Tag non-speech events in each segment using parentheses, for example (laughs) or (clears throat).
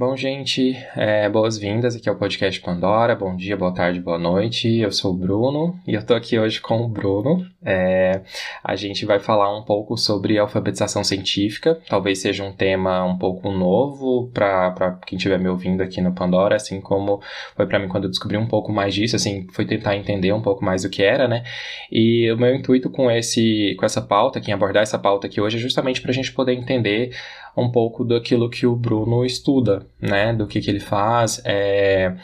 Bom, gente, é, boas-vindas aqui ao podcast Pandora. Bom dia, boa tarde, boa noite. Eu sou o Bruno e eu tô aqui hoje com o Bruno. É, a gente vai falar um pouco sobre alfabetização científica. Talvez seja um tema um pouco novo para quem estiver me ouvindo aqui no Pandora, assim como foi para mim quando eu descobri um pouco mais disso, assim, foi tentar entender um pouco mais do que era, né? E o meu intuito com esse com essa pauta, aqui, abordar essa pauta aqui hoje é justamente para a gente poder entender um pouco daquilo que o Bruno estuda, né? Do que, que ele faz. É,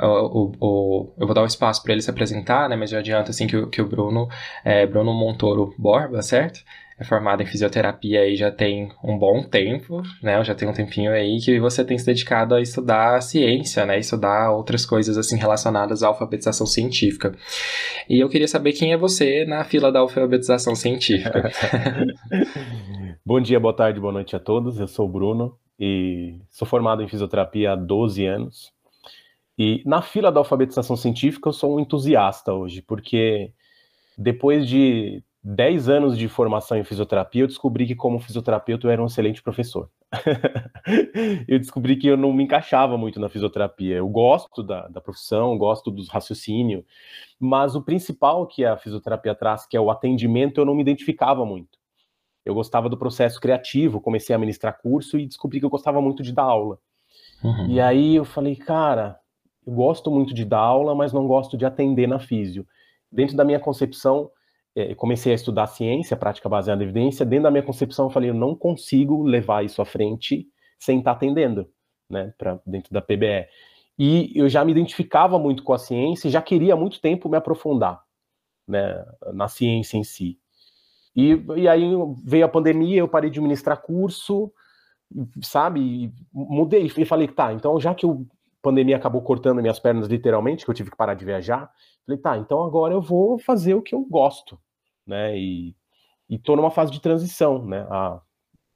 o, o, eu vou dar o espaço para ele se apresentar, né? Mas já adianto assim que, que o Bruno é Bruno Montoro Borba, certo? É formado em fisioterapia aí já tem um bom tempo, né? Já tem um tempinho aí que você tem se dedicado a estudar ciência, né? Estudar outras coisas assim relacionadas à alfabetização científica. E eu queria saber quem é você na fila da alfabetização científica. (laughs) Bom dia, boa tarde, boa noite a todos. Eu sou o Bruno e sou formado em fisioterapia há 12 anos. E na fila da alfabetização científica eu sou um entusiasta hoje, porque depois de 10 anos de formação em fisioterapia, eu descobri que como fisioterapeuta eu era um excelente professor. (laughs) eu descobri que eu não me encaixava muito na fisioterapia. Eu gosto da, da profissão, gosto do raciocínio, mas o principal que a fisioterapia traz, que é o atendimento, eu não me identificava muito eu gostava do processo criativo, comecei a ministrar curso e descobri que eu gostava muito de dar aula. Uhum. E aí eu falei, cara, eu gosto muito de dar aula, mas não gosto de atender na físio. Dentro da minha concepção, é, comecei a estudar ciência, prática baseada em evidência. Dentro da minha concepção, eu falei, eu não consigo levar isso à frente sem estar atendendo, né, para dentro da PBE. E eu já me identificava muito com a ciência já queria há muito tempo me aprofundar, né, na ciência em si. E, e aí veio a pandemia, eu parei de ministrar curso, sabe? E mudei e falei, tá, então já que a pandemia acabou cortando minhas pernas literalmente, que eu tive que parar de viajar, falei, tá, então agora eu vou fazer o que eu gosto, né? E, e tô numa fase de transição, né? Há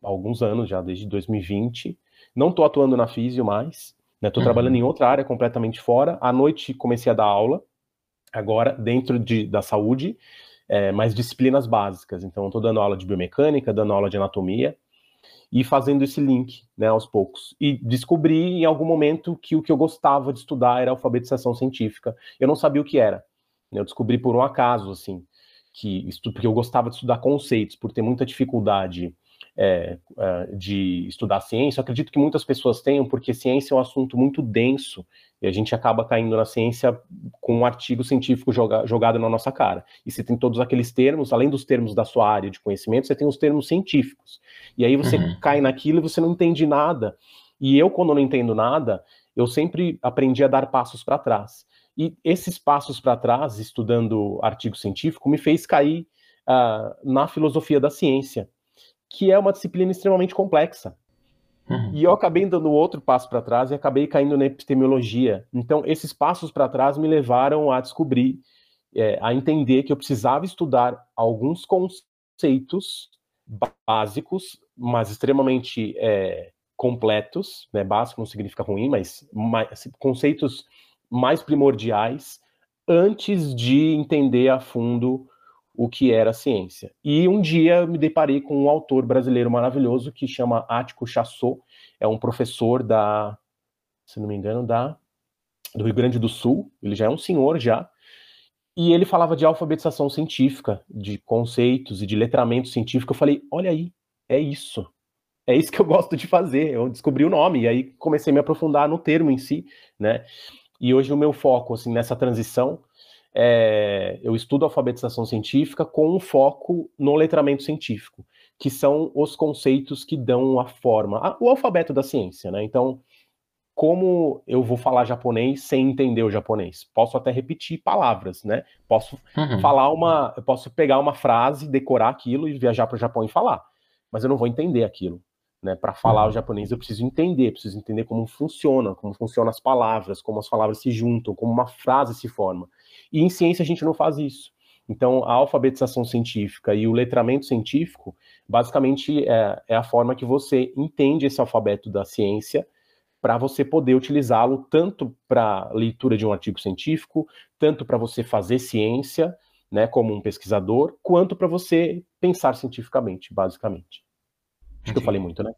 alguns anos já, desde 2020. Não tô atuando na físio mais, né? Tô uhum. trabalhando em outra área completamente fora. À noite comecei a dar aula, agora dentro de, da saúde, é, mais disciplinas básicas. Então, estou dando aula de biomecânica, dando aula de anatomia e fazendo esse link, né, aos poucos. E descobri em algum momento que o que eu gostava de estudar era alfabetização científica. Eu não sabia o que era. Eu descobri por um acaso, assim, que porque eu gostava de estudar conceitos, por ter muita dificuldade é, é, de estudar ciência, eu acredito que muitas pessoas tenham, porque ciência é um assunto muito denso e a gente acaba caindo na ciência com um artigo científico joga, jogado na nossa cara. E você tem todos aqueles termos, além dos termos da sua área de conhecimento, você tem os termos científicos. E aí você uhum. cai naquilo e você não entende nada. E eu, quando não entendo nada, eu sempre aprendi a dar passos para trás. E esses passos para trás, estudando artigo científico, me fez cair uh, na filosofia da ciência que é uma disciplina extremamente complexa. Uhum. E eu acabei dando outro passo para trás e acabei caindo na epistemologia. Então, esses passos para trás me levaram a descobrir, é, a entender que eu precisava estudar alguns conceitos básicos, mas extremamente é, completos, né? Básico não significa ruim, mas mais, assim, conceitos mais primordiais antes de entender a fundo o que era ciência. E um dia me deparei com um autor brasileiro maravilhoso que chama Ático Chassot, é um professor da, se não me engano, da do Rio Grande do Sul, ele já é um senhor já, e ele falava de alfabetização científica, de conceitos e de letramento científico. Eu falei, olha aí, é isso. É isso que eu gosto de fazer. Eu descobri o nome e aí comecei a me aprofundar no termo em si, né? E hoje o meu foco assim nessa transição é, eu estudo alfabetização científica com um foco no letramento científico, que são os conceitos que dão a forma, a, o alfabeto da ciência, né? Então, como eu vou falar japonês sem entender o japonês? Posso até repetir palavras, né? Posso uhum. falar uma, eu posso pegar uma frase, decorar aquilo e viajar para o Japão e falar, mas eu não vou entender aquilo. Né, para falar uhum. o japonês eu preciso entender, preciso entender como funciona, como funcionam as palavras, como as palavras se juntam, como uma frase se forma. E em ciência a gente não faz isso. Então, a alfabetização científica e o letramento científico, basicamente, é, é a forma que você entende esse alfabeto da ciência para você poder utilizá-lo tanto para leitura de um artigo científico, tanto para você fazer ciência, né, como um pesquisador, quanto para você pensar cientificamente, basicamente. Acho que eu falei muito, né?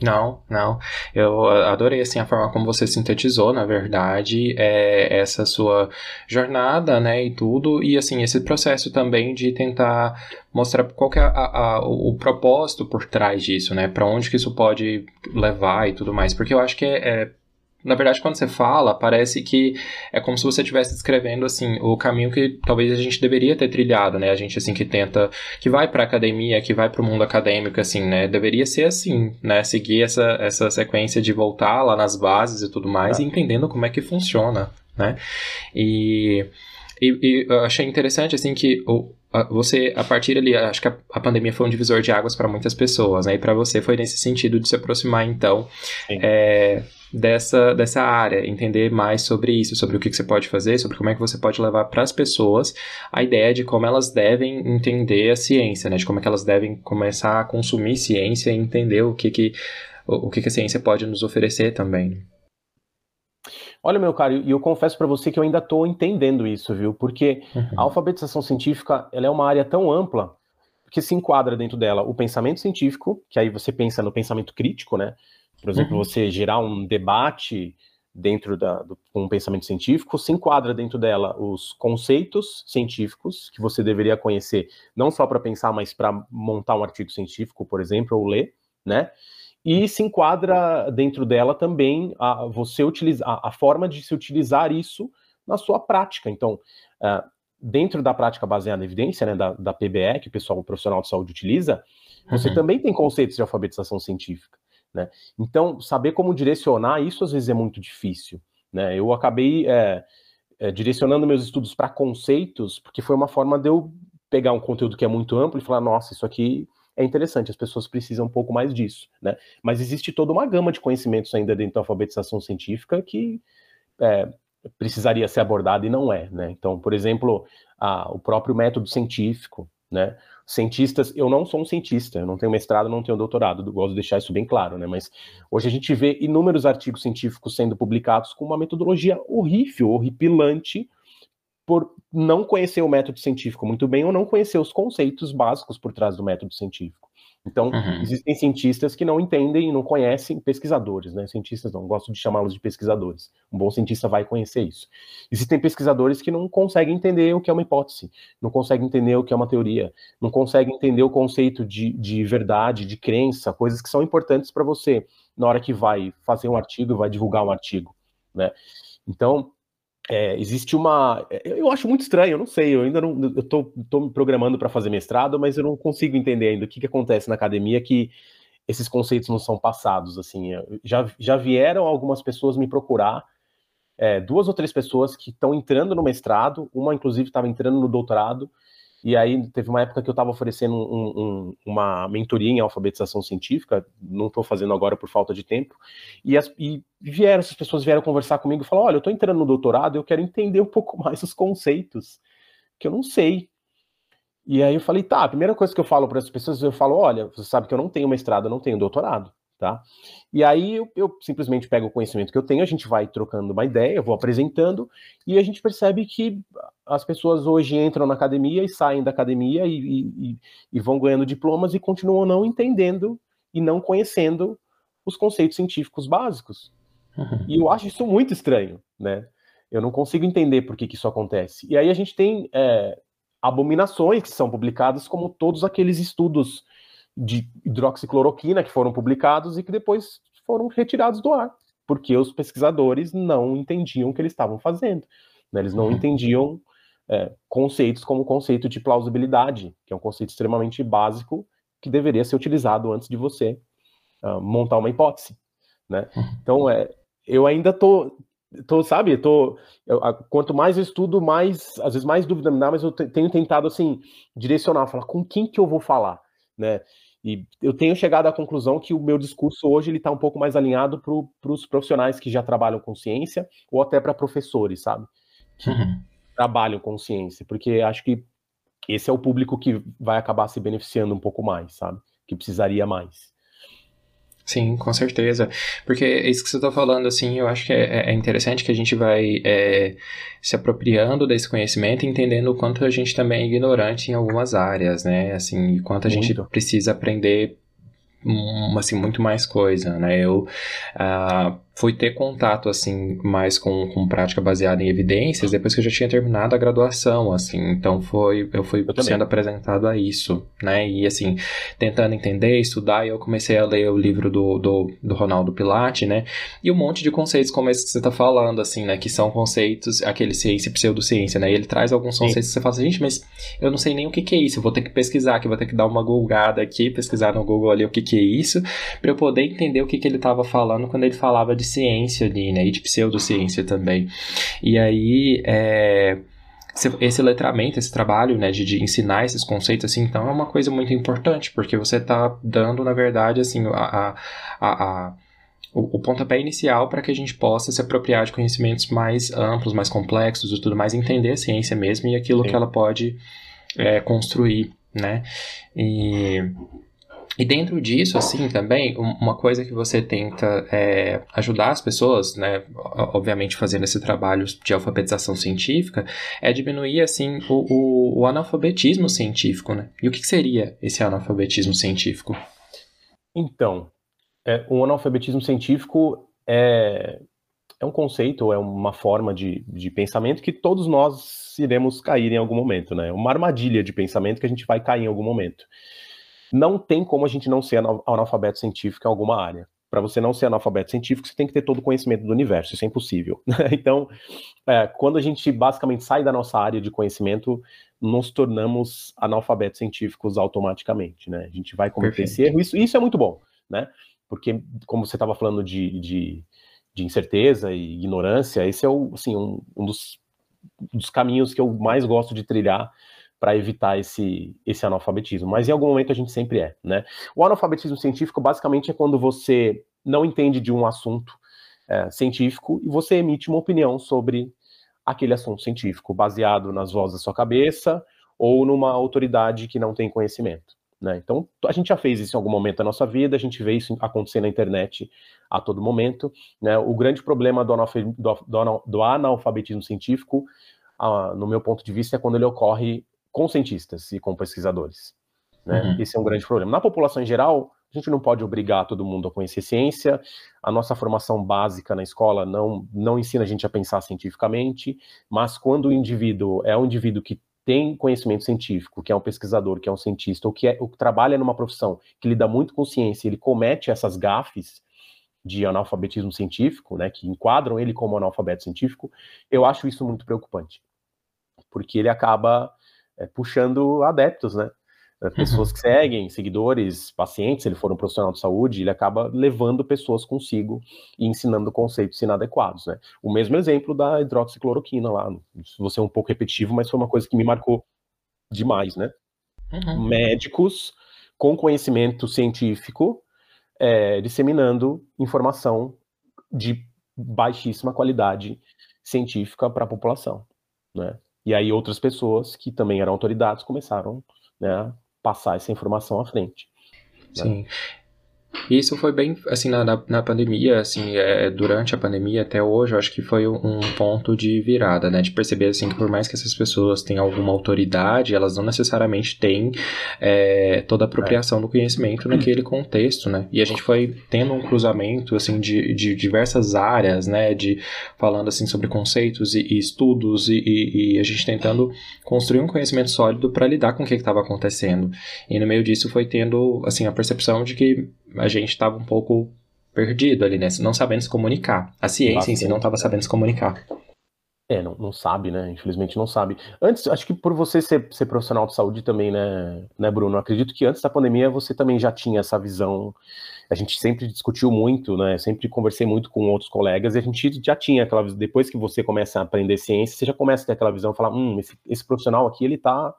Não, não. Eu adorei assim a forma como você sintetizou, na verdade, é, essa sua jornada, né, e tudo, e assim esse processo também de tentar mostrar qual é a, a, o propósito por trás disso, né, para onde que isso pode levar e tudo mais, porque eu acho que é, é na verdade, quando você fala, parece que é como se você estivesse descrevendo assim o caminho que talvez a gente deveria ter trilhado, né? A gente assim que tenta, que vai para academia, que vai para o mundo acadêmico, assim, né? Deveria ser assim, né? Seguir essa, essa sequência de voltar lá nas bases e tudo mais, é. e entendendo como é que funciona, né? E, e, e eu achei interessante assim que o, você, a partir ali, acho que a, a, pandemia foi um divisor de águas para muitas pessoas, né? E para você foi nesse sentido de se aproximar, então, é, dessa, dessa área, entender mais sobre isso, sobre o que, que você pode fazer, sobre como é que você pode levar para as pessoas a ideia de como elas devem entender a ciência, né? De como é que elas devem começar a consumir ciência e entender o que, que, o, o que, que a ciência pode nos oferecer também. Olha, meu caro, e eu confesso para você que eu ainda estou entendendo isso, viu? Porque uhum. a alfabetização científica ela é uma área tão ampla que se enquadra dentro dela o pensamento científico, que aí você pensa no pensamento crítico, né? Por exemplo, uhum. você gerar um debate dentro da, do, com um pensamento científico, se enquadra dentro dela os conceitos científicos que você deveria conhecer, não só para pensar, mas para montar um artigo científico, por exemplo, ou ler, né? E se enquadra dentro dela também a você utilizar a, a forma de se utilizar isso na sua prática. Então, uh, dentro da prática baseada em evidência, né, da, da PBE, que o pessoal o profissional de saúde utiliza, você uhum. também tem conceitos de alfabetização científica. Né? Então, saber como direcionar isso às vezes é muito difícil. Né? Eu acabei é, é, direcionando meus estudos para conceitos, porque foi uma forma de eu pegar um conteúdo que é muito amplo e falar, nossa, isso aqui é interessante, as pessoas precisam um pouco mais disso, né? Mas existe toda uma gama de conhecimentos ainda dentro da alfabetização científica que é, precisaria ser abordada e não é, né? Então, por exemplo, a, o próprio método científico, né? Cientistas, eu não sou um cientista, eu não tenho mestrado, não tenho doutorado, gosto de deixar isso bem claro, né? Mas hoje a gente vê inúmeros artigos científicos sendo publicados com uma metodologia horrível, horripilante, por não conhecer o método científico muito bem ou não conhecer os conceitos básicos por trás do método científico. Então, uhum. existem cientistas que não entendem e não conhecem pesquisadores, né? Cientistas não, gosto de chamá-los de pesquisadores. Um bom cientista vai conhecer isso. Existem pesquisadores que não conseguem entender o que é uma hipótese, não conseguem entender o que é uma teoria, não conseguem entender o conceito de, de verdade, de crença, coisas que são importantes para você na hora que vai fazer um artigo, vai divulgar um artigo, né? Então, é, existe uma. É, eu acho muito estranho, eu não sei, eu ainda não. Eu tô, tô me programando para fazer mestrado, mas eu não consigo entender ainda o que, que acontece na academia que esses conceitos não são passados. Assim, já, já vieram algumas pessoas me procurar, é, duas ou três pessoas que estão entrando no mestrado, uma inclusive estava entrando no doutorado, e aí teve uma época que eu estava oferecendo um, um, uma mentoria em alfabetização científica, não estou fazendo agora por falta de tempo, e, as, e vieram, essas pessoas vieram conversar comigo e falaram, olha, eu estou entrando no doutorado, eu quero entender um pouco (laughs) mais os conceitos, que eu não sei. E aí eu falei, tá, a primeira coisa que eu falo para as pessoas, eu falo, olha, você sabe que eu não tenho mestrado, eu não tenho doutorado tá? E aí eu, eu, simplesmente pego o conhecimento que eu tenho, a gente vai trocando uma ideia, eu vou apresentando, e a gente percebe que as pessoas hoje entram na academia e saem da academia e, e, e vão ganhando diplomas e continuam não entendendo e não conhecendo os conceitos científicos básicos. Uhum. E eu acho isso muito estranho, né? Eu não consigo entender por que, que isso acontece. E aí a gente tem é, abominações que são publicadas, como todos aqueles estudos de hidroxicloroquina que foram publicados e que depois foram retirados do ar, porque os pesquisadores não entendiam o que eles estavam fazendo. Né? Eles não uhum. entendiam é, conceitos como o conceito de plausibilidade, que é um conceito extremamente básico que deveria ser utilizado antes de você uh, montar uma hipótese. Né? Uhum. Então, é, eu ainda tô, tô sabe, tô, eu, quanto mais eu estudo, mais, às vezes mais dúvida me dá, mas eu tenho tentado, assim, direcionar, falar com quem que eu vou falar, né? E eu tenho chegado à conclusão que o meu discurso hoje ele está um pouco mais alinhado para os profissionais que já trabalham com ciência ou até para professores, sabe? Que, uhum. trabalham com ciência, porque acho que esse é o público que vai acabar se beneficiando um pouco mais, sabe? Que precisaria mais. Sim, com certeza. Porque é isso que você está falando, assim, eu acho que é, é, interessante que a gente vai é, se apropriando desse conhecimento, entendendo o quanto a gente também é ignorante em algumas áreas, né? Assim, o quanto a Muito. gente precisa aprender assim, muito mais coisa, né? Eu uh, fui ter contato, assim, mais com, com prática baseada em evidências depois que eu já tinha terminado a graduação, assim. Então, foi, eu fui eu sendo apresentado a isso, né? E, assim, tentando entender, estudar, e eu comecei a ler o livro do, do, do Ronaldo Pilate, né? E um monte de conceitos como esse que você tá falando, assim, né? Que são conceitos, aquele ciência e pseudociência, né? E ele traz alguns conceitos Sim. que você fala assim, gente, mas eu não sei nem o que, que é isso, eu vou ter que pesquisar aqui, vou ter que dar uma googada aqui, pesquisar no Google ali o que, que é isso, para eu poder entender o que, que ele tava falando quando ele falava de ciência ali, né? E de pseudociência também. E aí, é, esse letramento, esse trabalho, né, de, de, ensinar esses conceitos, assim, então é uma coisa muito importante, porque você está dando, na verdade, assim, a, a, a o, o pontapé inicial para que a gente possa se apropriar de conhecimentos mais amplos, mais complexos e tudo mais, entender a ciência mesmo e aquilo Sim. que ela pode é, construir, né? E e dentro disso, assim, também, uma coisa que você tenta é, ajudar as pessoas, né, obviamente fazendo esse trabalho de alfabetização científica, é diminuir, assim, o, o, o analfabetismo científico, né? E o que seria esse analfabetismo científico? Então, é, o analfabetismo científico é, é um conceito, é uma forma de, de pensamento que todos nós iremos cair em algum momento, né? Uma armadilha de pensamento que a gente vai cair em algum momento não tem como a gente não ser analfabeto científico em alguma área. Para você não ser analfabeto científico, você tem que ter todo o conhecimento do universo, isso é impossível. (laughs) então, é, quando a gente basicamente sai da nossa área de conhecimento, nos tornamos analfabetos científicos automaticamente, né? A gente vai cometer Perfeito. esse erro, isso, isso é muito bom, né? Porque, como você estava falando de, de, de, incerteza e ignorância, esse é o, assim, um, um dos, dos caminhos que eu mais gosto de trilhar para evitar esse, esse analfabetismo. Mas em algum momento a gente sempre é, né? O analfabetismo científico basicamente é quando você não entende de um assunto é, científico e você emite uma opinião sobre aquele assunto científico, baseado nas vozes da sua cabeça ou numa autoridade que não tem conhecimento. Né? Então, a gente já fez isso em algum momento da nossa vida, a gente vê isso acontecer na internet a todo momento. Né? O grande problema do, do, do analfabetismo científico, ah, no meu ponto de vista, é quando ele ocorre com cientistas e com pesquisadores. Né? Uhum. Esse é um grande problema. Na população em geral, a gente não pode obrigar todo mundo a conhecer ciência. A nossa formação básica na escola não, não ensina a gente a pensar cientificamente, mas quando o indivíduo é um indivíduo que tem conhecimento científico, que é um pesquisador, que é um cientista, ou que, é, ou que trabalha numa profissão que lida muito com ciência, ele comete essas gafes de analfabetismo científico, né, que enquadram ele como analfabeto científico, eu acho isso muito preocupante, porque ele acaba é, puxando adeptos, né? É, pessoas que seguem, seguidores, pacientes, se ele for um profissional de saúde, ele acaba levando pessoas consigo e ensinando conceitos inadequados, né? O mesmo exemplo da hidroxicloroquina lá, vou ser um pouco repetitivo, mas foi uma coisa que me marcou demais, né? Uhum. Médicos com conhecimento científico é, disseminando informação de baixíssima qualidade científica para a população, né? E aí outras pessoas que também eram autoridades começaram né, a passar essa informação à frente. Né? Sim. Né? Isso foi bem, assim, na, na pandemia, assim, é, durante a pandemia até hoje, eu acho que foi um ponto de virada, né? De perceber, assim, que por mais que essas pessoas tenham alguma autoridade, elas não necessariamente têm é, toda a apropriação do conhecimento naquele contexto, né? E a gente foi tendo um cruzamento, assim, de, de diversas áreas, né? De falando, assim, sobre conceitos e, e estudos e, e, e, a gente tentando construir um conhecimento sólido para lidar com o que estava acontecendo. E no meio disso foi tendo, assim, a percepção de que a gente estava um pouco perdido ali, né? Não sabendo se comunicar. A ciência Bastante. em si não estava sabendo se comunicar. É, não, não sabe, né? Infelizmente não sabe. Antes, acho que por você ser, ser profissional de saúde também, né, né, Bruno? Acredito que antes da pandemia você também já tinha essa visão. A gente sempre discutiu muito, né? Sempre conversei muito com outros colegas e a gente já tinha aquela visão. Depois que você começa a aprender ciência, você já começa a ter aquela visão, falar, hum, esse, esse profissional aqui, ele tá.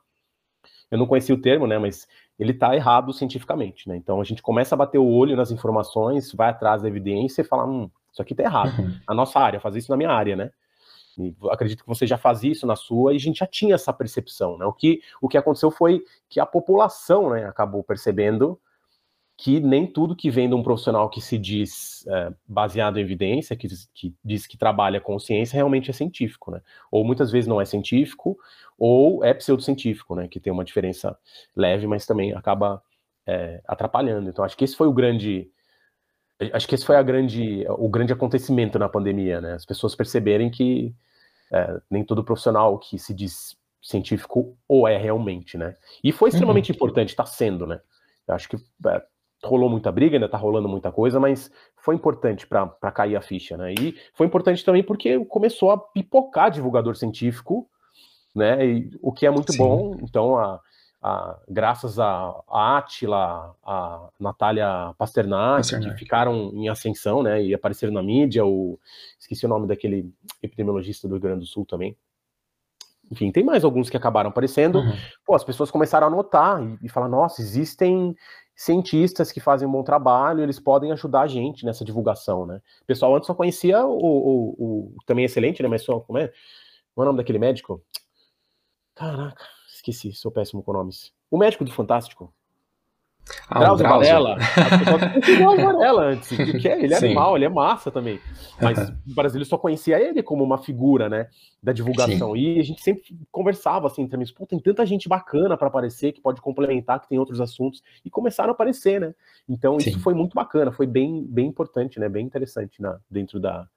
Eu não conhecia o termo, né? Mas ele está errado cientificamente, né? Então a gente começa a bater o olho nas informações, vai atrás da evidência e fala, hum, isso aqui está errado. Uhum. A nossa área, fazer isso na minha área, né? E acredito que você já fazia isso na sua e a gente já tinha essa percepção, né? O que, o que aconteceu foi que a população, né, acabou percebendo que nem tudo que vem de um profissional que se diz é, baseado em evidência, que, que, diz que trabalha com ciência, realmente é científico, né? Ou muitas vezes não é científico, ou é pseudocientífico, né? Que tem uma diferença leve, mas também acaba é, atrapalhando. Então, acho que esse foi o grande. Acho que esse foi a grande, o grande acontecimento na pandemia, né? As pessoas perceberem que é, nem todo profissional que se diz científico ou é realmente, né? E foi extremamente uhum. importante, está sendo, né? Eu acho que é, rolou muita briga, ainda tá rolando muita coisa, mas foi importante para cair a ficha, né? E foi importante também porque começou a pipocar divulgador científico, né? E, o que é muito Sim. bom. Então, a, a, graças a, a Atila, a Natália Pasternak, Pasternak, que ficaram em ascensão, né? E apareceram na mídia, o, esqueci o nome daquele epidemiologista do Rio Grande do Sul também. Enfim, tem mais alguns que acabaram aparecendo. Uhum. Pô, as pessoas começaram a notar e, e falar: nossa, existem cientistas que fazem um bom trabalho, eles podem ajudar a gente nessa divulgação, né? O pessoal antes só conhecia o, o, o também excelente, né? Mas só, como é? Qual é o nome daquele médico? Caraca, esqueci, sou péssimo com nomes. O médico do Fantástico. Ah, Drauzio Varela. (laughs) Drauzio Varela antes, porque ele é Sim. animal, ele é massa também. Mas o Brasil só conhecia ele como uma figura, né, da divulgação. Sim. E a gente sempre conversava assim, também, pô, tem tanta gente bacana para aparecer que pode complementar, que tem outros assuntos e começaram a aparecer, né? Então Sim. isso foi muito bacana, foi bem, bem importante, né, bem interessante na, dentro da,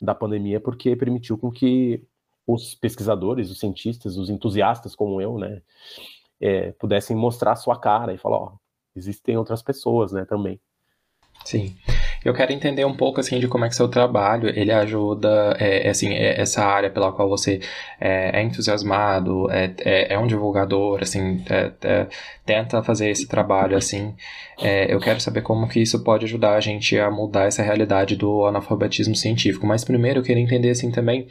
da pandemia, porque permitiu com que os pesquisadores, os cientistas, os entusiastas como eu, né, é, pudessem mostrar a sua cara e falar, ó, existem outras pessoas, né, também. Sim. Eu quero entender um pouco, assim, de como é que seu trabalho, ele ajuda, é, é assim, é, essa área pela qual você é, é entusiasmado, é, é, é, um divulgador, assim, é, tenta fazer esse trabalho, assim. eu quero saber como que isso pode ajudar a gente a mudar essa realidade do analfabetismo científico. Mas primeiro eu queria entender, assim, também,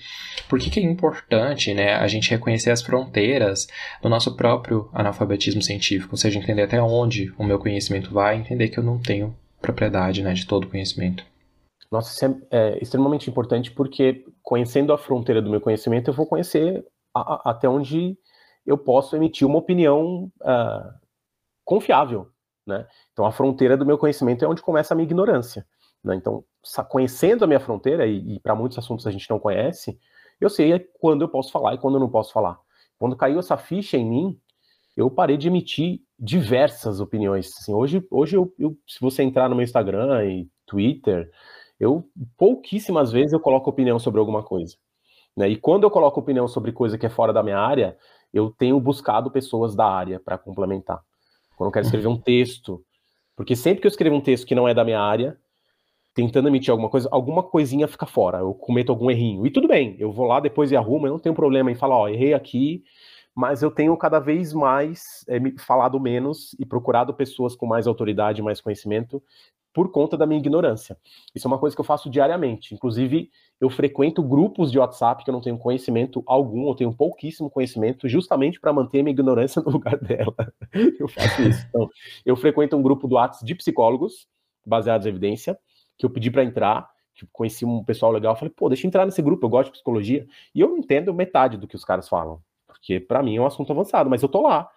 por que, que é importante, né, a gente reconhecer as fronteiras do nosso próprio analfabetismo científico, ou seja, entender até onde o meu conhecimento vai, entender que eu não tenho propriedade né, de todo o conhecimento. Nossa, isso é, é, extremamente importante porque conhecendo a fronteira do meu conhecimento, eu vou conhecer a, a, até onde eu posso emitir uma opinião uh, confiável, né? Então, a fronteira do meu conhecimento é onde começa a minha ignorância, né? Então, conhecendo a minha fronteira, e, e para muitos assuntos a gente não conhece, eu sei quando eu posso falar e quando eu não posso falar. Quando caiu essa ficha em mim, eu parei de emitir diversas opiniões. Assim, hoje, hoje eu, eu, se você entrar no meu Instagram e Twitter, eu pouquíssimas vezes eu coloco opinião sobre alguma coisa. Né? E quando eu coloco opinião sobre coisa que é fora da minha área, eu tenho buscado pessoas da área para complementar. Quando eu quero escrever um texto, porque sempre que eu escrevo um texto que não é da minha área, tentando emitir alguma coisa, alguma coisinha fica fora, eu cometo algum errinho. E tudo bem, eu vou lá depois e arrumo, eu não tenho problema em falar, ó, errei aqui, mas eu tenho cada vez mais é, falado menos e procurado pessoas com mais autoridade, mais conhecimento, por conta da minha ignorância. Isso é uma coisa que eu faço diariamente. Inclusive, eu frequento grupos de WhatsApp que eu não tenho conhecimento algum, eu tenho pouquíssimo conhecimento, justamente para manter minha ignorância no (laughs) lugar dela. eu faço isso. Então, eu frequento um grupo do WhatsApp de psicólogos, baseados em evidência, que eu pedi para entrar. Conheci um pessoal legal, falei, pô, deixa eu entrar nesse grupo, eu gosto de psicologia. E eu não entendo metade do que os caras falam porque para mim é um assunto avançado, mas eu tô lá.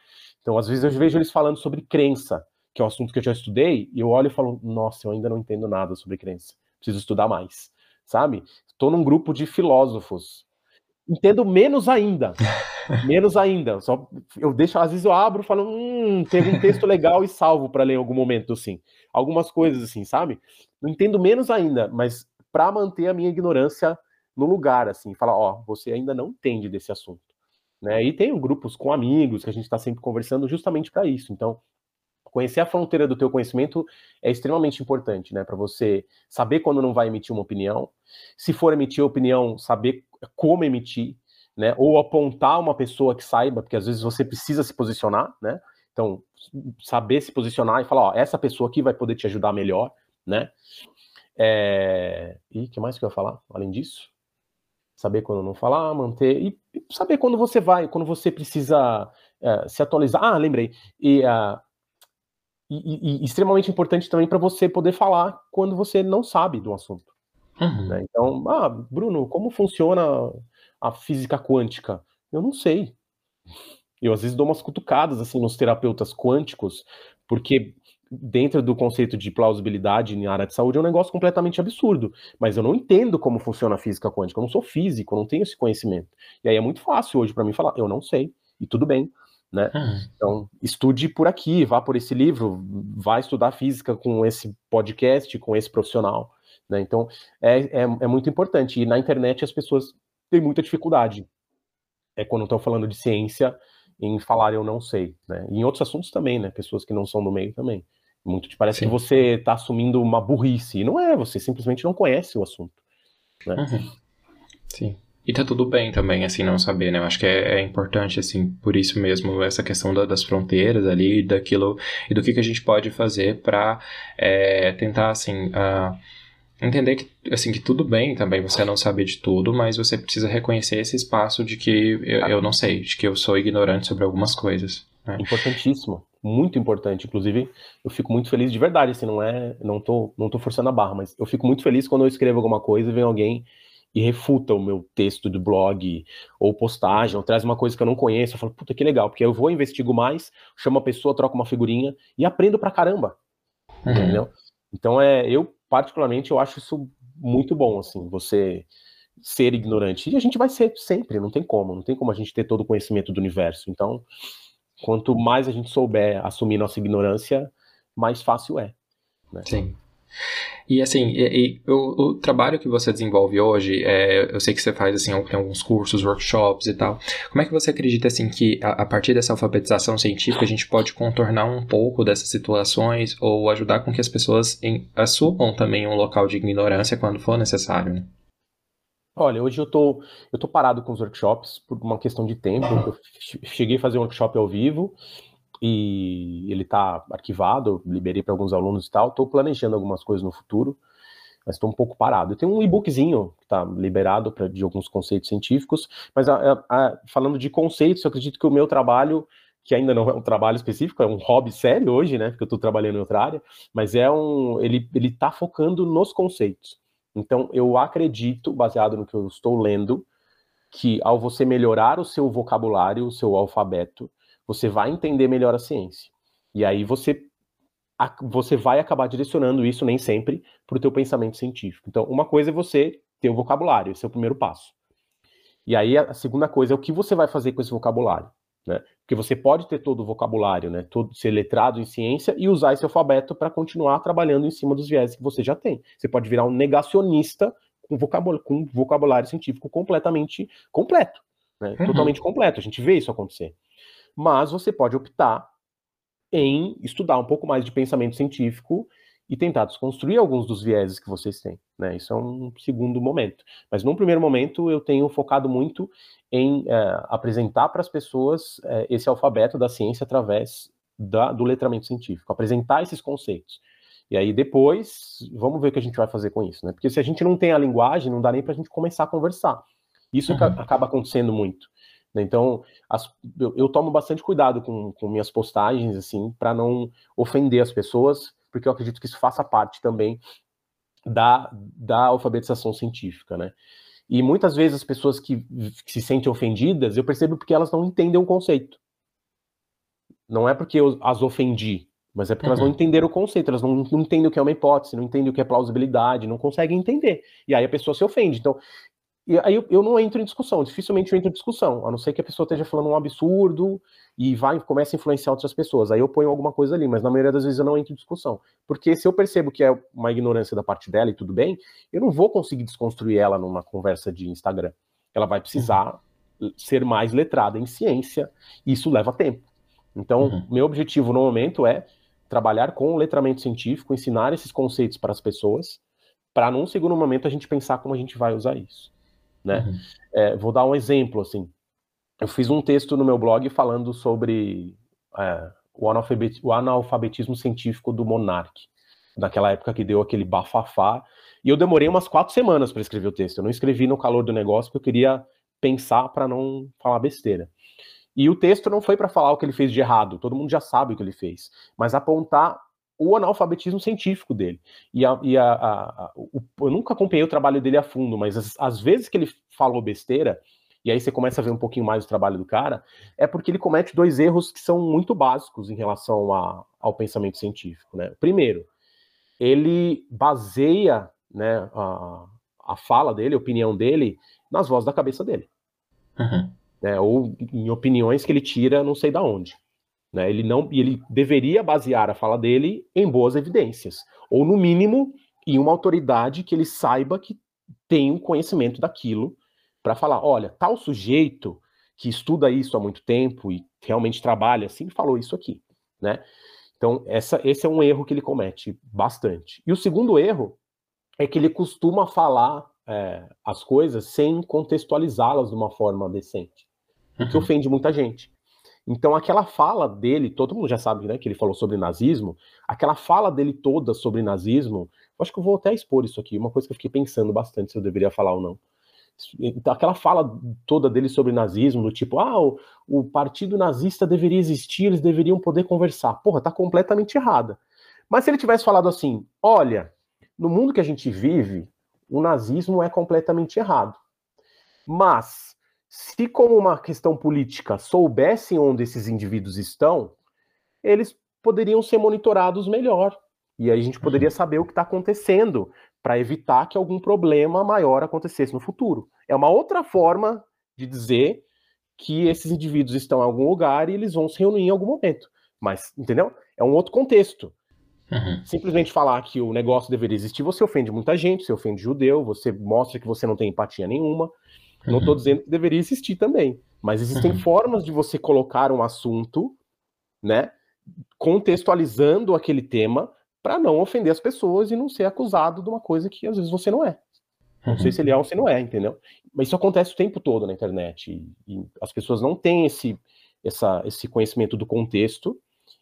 Então, às vezes eu vejo eles falando sobre crença, que é um assunto que eu já estudei, e eu olho e falo, nossa, eu ainda não entendo nada sobre crença, preciso estudar mais, sabe? Estou num grupo de filósofos, entendo menos ainda, (laughs) menos ainda. Só eu deixo, às vezes eu abro, e falo, hum, tem um texto legal e salvo para ler em algum momento, assim, algumas coisas assim, sabe? Não entendo menos ainda, mas para manter a minha ignorância no lugar, assim, falar, ó, você ainda não entende desse assunto. Né? E tem grupos com amigos que a gente está sempre conversando justamente para isso. Então, conhecer a fronteira do teu conhecimento é extremamente importante, né? Para você saber quando não vai emitir uma opinião, se for emitir opinião, saber como emitir, né? Ou apontar uma pessoa que saiba, porque às vezes você precisa se posicionar, né? Então, saber se posicionar e falar, ó, essa pessoa aqui vai poder te ajudar melhor, né? É... E que mais que eu ia falar, além disso? Saber quando não falar, manter e saber quando você vai, quando você precisa uh, se atualizar. Ah, lembrei. E, uh, e, e, e extremamente importante também para você poder falar quando você não sabe do assunto. Uhum. Né? Então, ah, Bruno, como funciona a física quântica? Eu não sei. Eu às vezes dou umas cutucadas assim nos terapeutas quânticos, porque dentro do conceito de plausibilidade na área de saúde é um negócio completamente absurdo. Mas eu não entendo como funciona a física quântica. Eu não sou físico, eu não tenho esse conhecimento. E aí é muito fácil hoje para mim falar, eu não sei, e tudo bem. Né? Uhum. Então, estude por aqui, vá por esse livro, vá estudar física com esse podcast, com esse profissional. Né? Então, é, é, é muito importante. E na internet as pessoas têm muita dificuldade. É quando estão falando de ciência, em falar eu não sei, né? E em outros assuntos também, né? Pessoas que não são do meio também. Muito te parece Sim. que você está assumindo uma burrice. E não é, você simplesmente não conhece o assunto. Né? Uhum. Sim. E tá tudo bem também, assim, não saber, né? Eu acho que é, é importante, assim, por isso mesmo, essa questão da, das fronteiras ali, daquilo, e do que, que a gente pode fazer para é, tentar, assim, uh, entender que, assim, que tudo bem também você não saber de tudo, mas você precisa reconhecer esse espaço de que eu, eu não sei, de que eu sou ignorante sobre algumas coisas. Né? Importantíssimo muito importante. Inclusive, eu fico muito feliz de verdade, assim, não é, não tô, não tô forçando a barra, mas eu fico muito feliz quando eu escrevo alguma coisa e vem alguém e refuta o meu texto do blog ou postagem, ou traz uma coisa que eu não conheço, eu falo, puta que legal, porque eu vou investigo mais, chamo a pessoa, troco uma figurinha e aprendo pra caramba. Uhum. Entendeu? Então é, eu particularmente eu acho isso muito bom, assim, você ser ignorante. E a gente vai ser sempre, não tem como, não tem como a gente ter todo o conhecimento do universo. Então, Quanto mais a gente souber assumir nossa ignorância, mais fácil é. Né? Sim. E assim, e, e, o, o, trabalho que você desenvolve hoje, é, eu sei que você faz assim, alguns cursos, workshops e tal. Como é que você acredita assim que a, a, partir dessa alfabetização científica a gente pode contornar um pouco dessas situações ou ajudar com que as pessoas em, assumam também um local de ignorância quando for necessário? Né? Olha, hoje eu tô, eu tô parado com os workshops por uma questão de tempo. Eu cheguei a fazer um workshop ao vivo e ele está arquivado, liberei para alguns alunos e tal. Estou planejando algumas coisas no futuro, mas estou um pouco parado. Eu tenho um e-bookzinho que está liberado pra, de alguns conceitos científicos, mas a, a, falando de conceitos, eu acredito que o meu trabalho que ainda não é um trabalho específico, é um hobby sério hoje, né? Porque eu estou trabalhando em outra área, mas é um. Ele, ele tá focando nos conceitos. Então, eu acredito, baseado no que eu estou lendo, que ao você melhorar o seu vocabulário, o seu alfabeto, você vai entender melhor a ciência. E aí você, você vai acabar direcionando isso, nem sempre, para o teu pensamento científico. Então, uma coisa é você ter o vocabulário, esse é o primeiro passo. E aí a segunda coisa é o que você vai fazer com esse vocabulário. Né? Porque você pode ter todo o vocabulário, né? todo, ser letrado em ciência e usar esse alfabeto para continuar trabalhando em cima dos viés que você já tem. Você pode virar um negacionista com vocabulário, com vocabulário científico completamente completo, né? uhum. totalmente completo. A gente vê isso acontecer. Mas você pode optar em estudar um pouco mais de pensamento científico e tentar desconstruir alguns dos vieses que vocês têm. Né? Isso é um segundo momento. Mas num primeiro momento eu tenho focado muito em é, apresentar para as pessoas é, esse alfabeto da ciência através da, do letramento científico, apresentar esses conceitos. E aí depois, vamos ver o que a gente vai fazer com isso, né? Porque se a gente não tem a linguagem, não dá nem para a gente começar a conversar. Isso uhum. acaba acontecendo muito. Né? Então, as, eu, eu, tomo bastante cuidado com, com minhas postagens, assim, para não ofender as pessoas, porque eu acredito que isso faça parte também da, da alfabetização científica, né? E muitas vezes as pessoas que, que se sentem ofendidas, eu percebo porque elas não entendem o conceito. Não é porque eu as ofendi, mas é porque uhum. elas não uhum. entenderam o conceito, elas não, não entendem o que é uma hipótese, não entendem o que é plausibilidade, não conseguem entender. E aí a pessoa se ofende. Então, e aí eu, eu, não entro em discussão, dificilmente eu entro em discussão, a não ser que a pessoa esteja falando um absurdo e vai começa a influenciar outras pessoas. Aí eu ponho alguma coisa ali, mas na maioria das vezes eu não entro em discussão. Porque se eu percebo que é uma ignorância da parte dela e tudo bem, eu não vou conseguir desconstruir ela numa conversa de Instagram. Ela vai precisar uhum. ser mais letrada em ciência, e isso leva tempo. Então, uhum. meu objetivo no momento é trabalhar com o letramento científico, ensinar esses conceitos para as pessoas, para num segundo momento a gente pensar como a gente vai usar isso né? Uhum. É, vou dar um exemplo, assim. Eu fiz um texto no meu blog falando sobre é, o, analfabet, o, analfabetismo científico do Monark, naquela época que deu aquele bafafá, e eu demorei umas quatro semanas para escrever o texto. Eu não escrevi no calor do negócio porque eu queria pensar para não falar besteira. E o texto não foi para falar o que ele fez de errado, todo mundo já sabe o que ele fez, mas apontar o analfabetismo científico dele. E, a, e a, a, o, eu nunca acompanhei o trabalho dele a fundo, mas as, as, vezes que ele falou besteira, e aí você começa a ver um pouquinho mais o trabalho do cara, é porque ele comete dois erros que são muito básicos em relação ao pensamento científico. Né? Primeiro, ele baseia né, a, a fala dele, a opinião dele, nas vozes da cabeça dele. Uhum. Né, ou em opiniões que ele tira não sei da onde. Né? Ele não, ele deveria basear a fala dele em boas evidências, ou no mínimo em uma autoridade que ele saiba que tem o um conhecimento daquilo para falar, olha, tal sujeito que estuda isso há muito tempo e realmente trabalha assim falou isso aqui, né? Então essa, esse é um erro que ele comete bastante. E o segundo erro é que ele costuma falar é, as coisas sem contextualizá-las de uma forma decente, o que uhum. ofende muita gente. Então, aquela fala dele, todo mundo já sabe né, que ele falou sobre nazismo, aquela fala dele toda sobre nazismo, acho que eu vou até expor isso aqui, uma coisa que eu fiquei pensando bastante se eu deveria falar ou não. Então, aquela fala toda dele sobre nazismo, do tipo, ah, o, o partido nazista deveria existir, eles deveriam poder conversar. Porra, tá completamente errada. Mas se ele tivesse falado assim, olha, no mundo que a gente vive, o nazismo é completamente errado. Mas se, como uma questão política, soubessem onde esses indivíduos estão, eles poderiam ser monitorados melhor. E aí a gente poderia uhum. saber o que está acontecendo para evitar que algum problema maior acontecesse no futuro. É uma outra forma de dizer que esses indivíduos estão em algum lugar e eles vão se reunir em algum momento. Mas, entendeu? É um outro contexto. Uhum. Simplesmente falar que o negócio deveria existir, você ofende muita gente, você ofende judeu, você mostra que você não tem empatia nenhuma. Não estou uhum. dizendo que deveria existir também, mas existem uhum. formas de você colocar um assunto, né, contextualizando aquele tema para não ofender as pessoas e não ser acusado de uma coisa que às vezes você não é. Não sei se ele é ou se não é, entendeu? Mas isso acontece o tempo todo na internet e, e as pessoas não têm esse, essa, esse conhecimento do contexto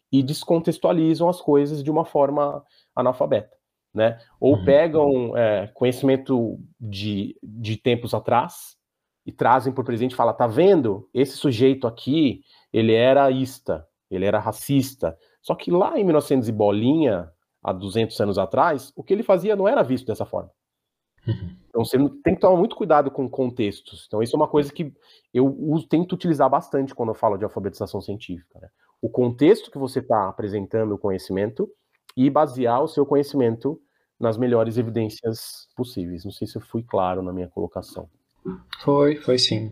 e descontextualizam as coisas de uma forma analfabeta, né? Ou uhum. pegam é, conhecimento de, de tempos atrás e trazem por presente e fala, tá vendo? Esse sujeito aqui, ele era ista, ele era racista. Só que lá em 1900 e bolinha, há 200 anos atrás, o que ele fazia não era visto dessa forma. Uhum. Então você tem que tomar muito cuidado com contextos. Então isso é uma coisa que eu uso, tento utilizar bastante quando eu falo de alfabetização científica. Né? O contexto que você está apresentando o conhecimento e basear o seu conhecimento nas melhores evidências possíveis. Não sei se eu fui claro na minha colocação. Foi, foi sim.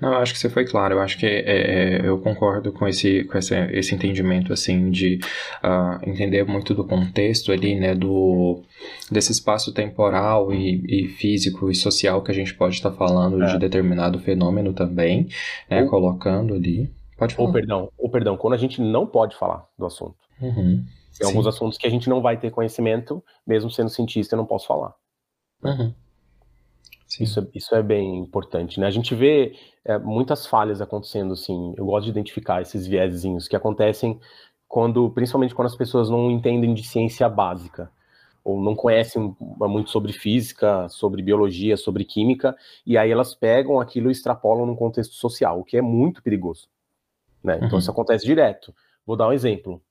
Não, eu acho que você foi claro. Eu acho que é, é, eu concordo com esse, com esse, esse entendimento, assim, de uh, entender muito do contexto ali, né, do, desse espaço temporal e, e físico e social que a gente pode estar falando é. de determinado fenômeno também, né, ou, colocando ali. Pode falar. Ou perdão, ou perdão, quando a gente não pode falar do assunto. Uhum, Tem sim. alguns assuntos que a gente não vai ter conhecimento, mesmo sendo cientista, eu não posso falar. Uhum. Isso, é, isso é bem importante, né? A gente vê é, muitas falhas acontecendo, assim. Eu gosto de identificar esses viezinhos que acontecem quando, principalmente quando as pessoas não entendem de ciência básica ou não conhecem muito sobre física, sobre biologia, sobre química, e aí elas pegam aquilo e extrapolam num contexto social, o que é muito perigoso. Né? Então uhum. isso acontece direto. Vou dar um exemplo.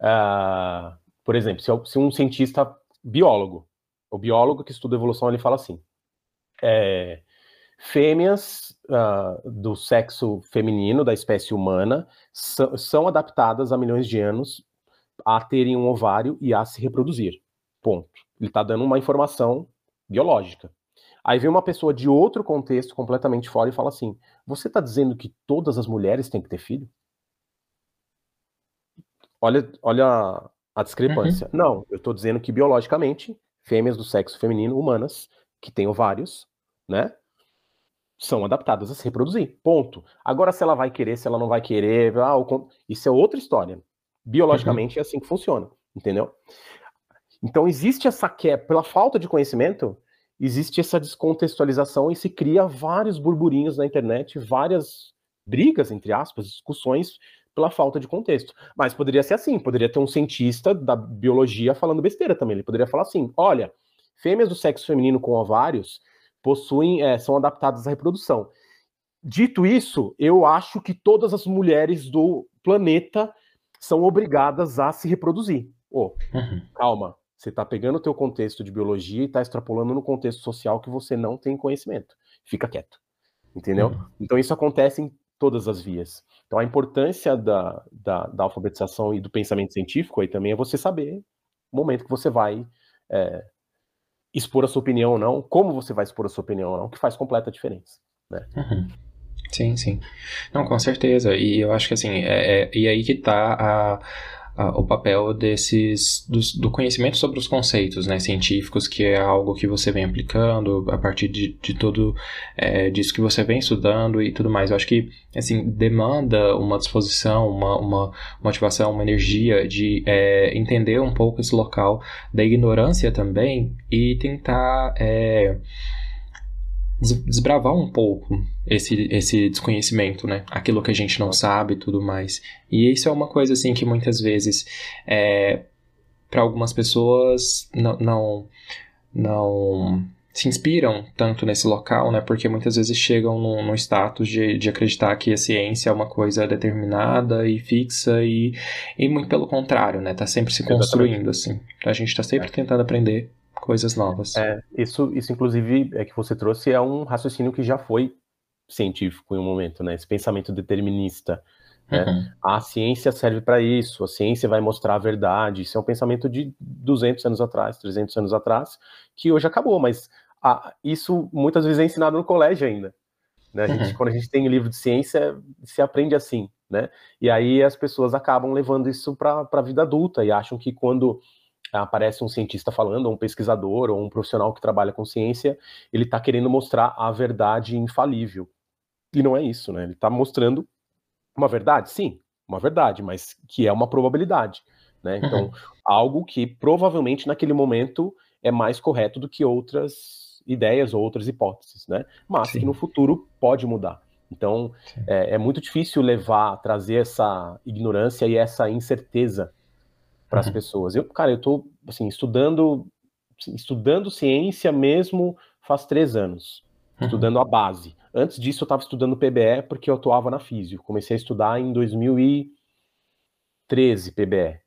Uh, por exemplo, se, se um cientista biólogo, o biólogo que estuda evolução, ele fala assim: é, fêmeas uh, do sexo feminino, da espécie humana, são adaptadas há milhões de anos a terem um ovário e a se reproduzir. Ponto. Ele está dando uma informação biológica. Aí vem uma pessoa de outro contexto completamente fora e fala assim: Você está dizendo que todas as mulheres têm que ter filho? Olha, olha a discrepância. Uhum. Não, eu estou dizendo que biologicamente, fêmeas do sexo feminino humanas que têm ovários né? São adaptadas a se reproduzir. Ponto. Agora, se ela vai querer, se ela não vai querer, ah, isso é outra história. Biologicamente uhum. é assim que funciona, entendeu? Então existe essa quebra, pela falta de conhecimento, existe essa descontextualização e se cria vários burburinhos na internet, várias brigas, entre aspas, discussões pela falta de contexto. Mas poderia ser assim, poderia ter um cientista da biologia falando besteira também. Ele poderia falar assim: olha, fêmeas do sexo feminino com ovários possuem, é, são adaptadas à reprodução. Dito isso, eu acho que todas as mulheres do planeta são obrigadas a se reproduzir. Oh, uhum. calma, você está pegando o teu contexto de biologia e está extrapolando no contexto social que você não tem conhecimento. Fica quieto, entendeu? Uhum. Então isso acontece em todas as vias. Então a importância da, da, da, alfabetização e do pensamento científico aí também é você saber o momento que você vai é, expor a sua opinião ou não, como você vai expor a sua opinião ou não, que faz completa diferença. Né? Uhum. Sim, sim. Não, com certeza. E eu acho que assim, é, é e aí que tá a, o papel desses do, conhecimento sobre os conceitos né, científicos, que é algo que você vem aplicando a partir de, de tudo é, disso que você vem estudando e tudo mais. Eu acho que assim demanda uma disposição, uma, uma motivação, uma energia de é, entender um pouco esse local da ignorância também e tentar é, desbravar um pouco esse, esse desconhecimento, né? Aquilo que a gente não sabe e tudo mais. E isso é uma coisa, assim, que muitas vezes, é, para algumas pessoas, não, não, não se inspiram tanto nesse local, né? Porque muitas vezes chegam no, no status de, de acreditar que a ciência é uma coisa determinada e fixa e, e muito pelo contrário, né? Tá sempre se construindo, Exatamente. assim. A gente tá sempre é. tentando aprender coisas novas. É, isso, isso inclusive é que você trouxe é um raciocínio que já foi científico em um momento, né? Esse pensamento determinista. Né? Uhum. A ciência serve para isso, a ciência vai mostrar a verdade. Isso é um pensamento de 200 anos atrás, 300 anos atrás, que hoje acabou, mas a, isso muitas vezes é ensinado no colégio ainda. Né? A gente, uhum. Quando a gente tem livro de ciência, se aprende assim. Né? E aí as pessoas acabam levando isso para a vida adulta e acham que quando aparece um cientista falando, ou um pesquisador, ou um profissional que trabalha com ciência, ele está querendo mostrar a verdade infalível. E não é isso, né? Ele está mostrando uma verdade, sim, uma verdade, mas que é uma probabilidade, né? Então, uhum. algo que provavelmente naquele momento é mais correto do que outras ideias ou outras hipóteses, né? Mas sim. que no futuro pode mudar. Então, é, é, muito difícil levar, trazer essa ignorância e essa incerteza para as uhum. pessoas. Eu, cara, eu estou assim, estudando, assim, estudando ciência mesmo faz três anos, uhum. estudando a base. Antes disso, eu estava estudando PBE porque eu atuava na Físio. Comecei a estudar em 2013 PBE,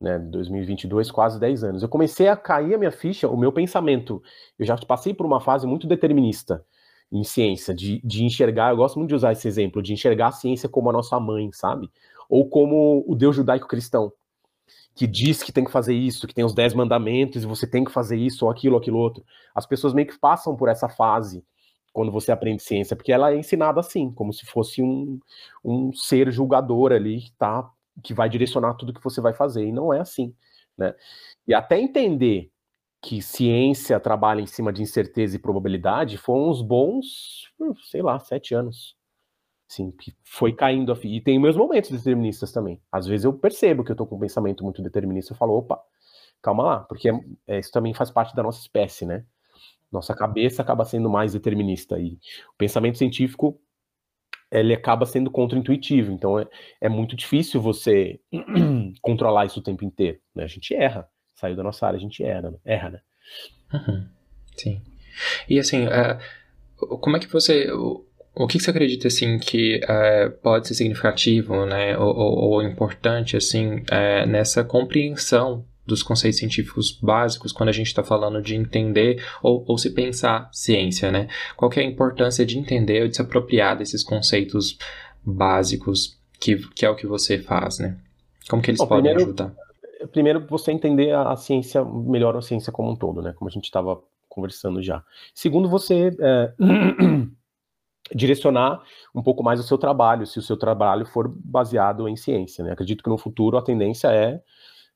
né? 2022, quase 10 anos. Eu comecei a cair a minha ficha, o meu pensamento. Eu já passei por uma fase muito determinista em ciência, de, de enxergar, eu gosto muito de usar esse exemplo, de enxergar a ciência como a nossa mãe, sabe? Ou como o Deus judaico-cristão que diz que tem que fazer isso, que tem os dez mandamentos e você tem que fazer isso ou aquilo ou aquilo outro. As pessoas meio que passam por essa fase quando você aprende ciência, porque ela é ensinada assim, como se fosse um, um ser julgador ali que, tá, que vai direcionar tudo que você vai fazer, e não é assim, né? E até entender que ciência trabalha em cima de incerteza e probabilidade foram uns bons, sei lá, sete anos. Sim, que foi caindo. A... E tem meus momentos deterministas também. Às vezes eu percebo que eu tô com um pensamento muito determinista. Eu falo, opa, calma lá, porque é, isso também faz parte da nossa espécie, né? Nossa cabeça acaba sendo mais determinista. E o pensamento científico ele acaba sendo contra-intuitivo. Então é, é muito difícil você (clears throat) controlar isso o tempo inteiro. Né? A gente erra. Saiu da nossa área, a gente erra, né? erra, né? Uhum. Sim. E assim, uh, como é que você. O que, você acredita, assim, que é, pode ser significativo, né, ou, ou, ou importante, assim, é, nessa compreensão dos conceitos científicos básicos quando a gente está falando de entender ou, ou se pensar ciência, né? Qual é a importância de entender ou de se apropriar desses conceitos básicos que, que é o que você faz, né? Como que eles Bom, podem primeiro, ajudar? Primeiro, você entender a, a, ciência, melhor a ciência como um todo, né? Como a gente estava conversando já. Segundo, você... É... (clears throat) direcionar um pouco mais o seu trabalho, se o seu trabalho for baseado em ciência. Né? Acredito que no futuro a tendência é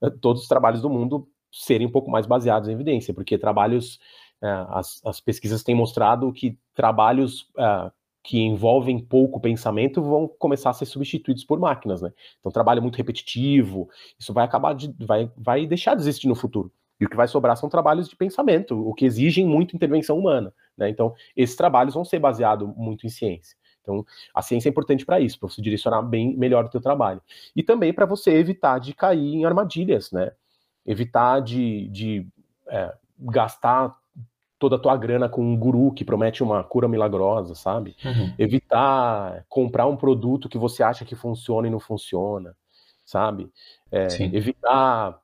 eh, todos os trabalhos do mundo serem um pouco mais baseados em evidência, porque trabalhos, é, as, as, pesquisas têm mostrado que trabalhos é, que envolvem pouco pensamento vão começar a ser substituídos por máquinas, né? Então, trabalho muito repetitivo, isso vai acabar de, vai, vai deixar de existir no futuro. E o que vai sobrar são trabalhos de pensamento, o que exigem muito intervenção humana. Né? Então, esses trabalhos vão ser baseados muito em ciência. Então, a ciência é importante para isso, para você direcionar bem melhor o teu trabalho. E também para você evitar de cair em armadilhas, né? Evitar de, de é, gastar toda a tua grana com um guru que promete uma cura milagrosa, sabe? Uhum. Evitar comprar um produto que você acha que funciona e não funciona, sabe? É, evitar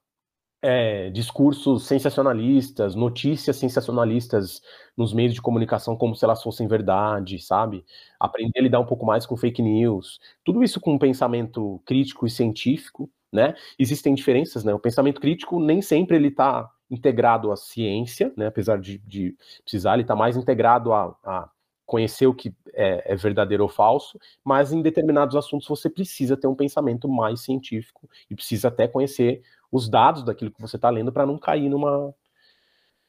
é, discursos sensacionalistas, notícias sensacionalistas nos meios de comunicação como se elas fossem verdade, sabe? Aprender a lidar um pouco mais com fake news. Tudo isso com um pensamento crítico e científico, né? Existem diferenças, né? O pensamento crítico nem sempre ele está integrado à ciência, né? Apesar de, de precisar, ele está mais integrado a, a conhecer o que é, é, verdadeiro ou falso, mas em determinados assuntos você precisa ter um pensamento mais científico e precisa até conhecer os dados daquilo que você está lendo para não cair numa,